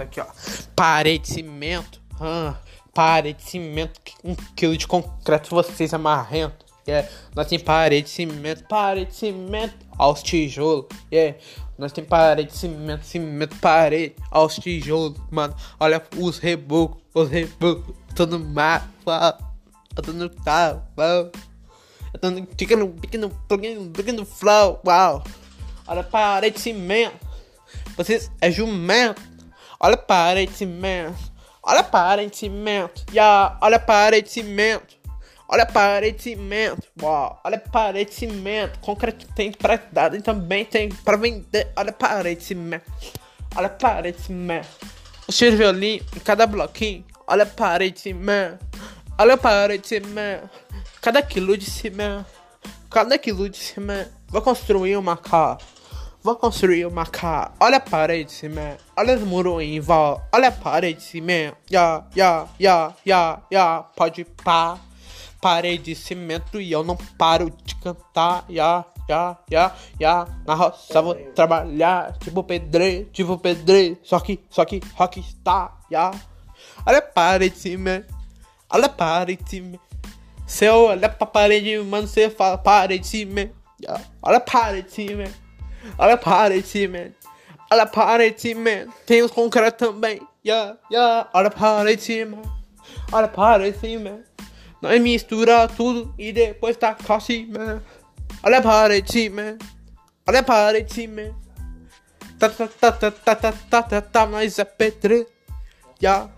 aqui, ó. Parede de cimento. Ah, parede de cimento. Um quilo de concreto, vocês amarrentos. Yeah. Nós tem parede de cimento, parede de cimento aos tijolos. Yeah. Nós tem parede de cimento, cimento, parede aos tijolos. Mano, olha os rebocos, os rebocos. Mar, eu tô no carro, no pequeno, pequeno, pequeno, pequeno flow, uau. Olha a parede de cimento. Vocês é jumento. Olha a parede de cimento. Olha a parede de cimento. Yeah. Olha a parede de cimento. Olha a parede de cimento. Uau. Olha a parede de cimento. Concreto tem pra dar e também tem pra vender. Olha a parede de cimento. Olha a parede de cimento. O cheiro violino em cada bloquinho. Olha a parede de cimento. Olha a parede de cimento. Cada quilo de cimento. Cada quilo de cimento. Vou construir uma casa. Vou construir uma casa. Olha a parede de cimento. Olha os muros em volta. Olha a parede de cimento. Ya, ya, ya, ya, ya. Pode pá. Parede de cimento e eu não paro de cantar. Ya, ya, ya, ya. Na roça vou trabalhar. Tipo pedreiro, tipo pedreiro. Só que, só que rockstar. Ya. Olha a parede de cimento. Olha a parede de cimento. Se eu olhar pra parede, mano, você fala parede de cimento. Ya. Olha a parede de cimento. Olha parede, man. Olha parede, man. Tem os concretos também. Yeah, yeah. Olha parede, man. Olha parede, man. Nós mistura tudo e depois tá man. Olha parede, man. Olha parede, man. Tá, tá, tá, tá, tá, tá, tá, tá, tá, nós é pedreiro. Yeah.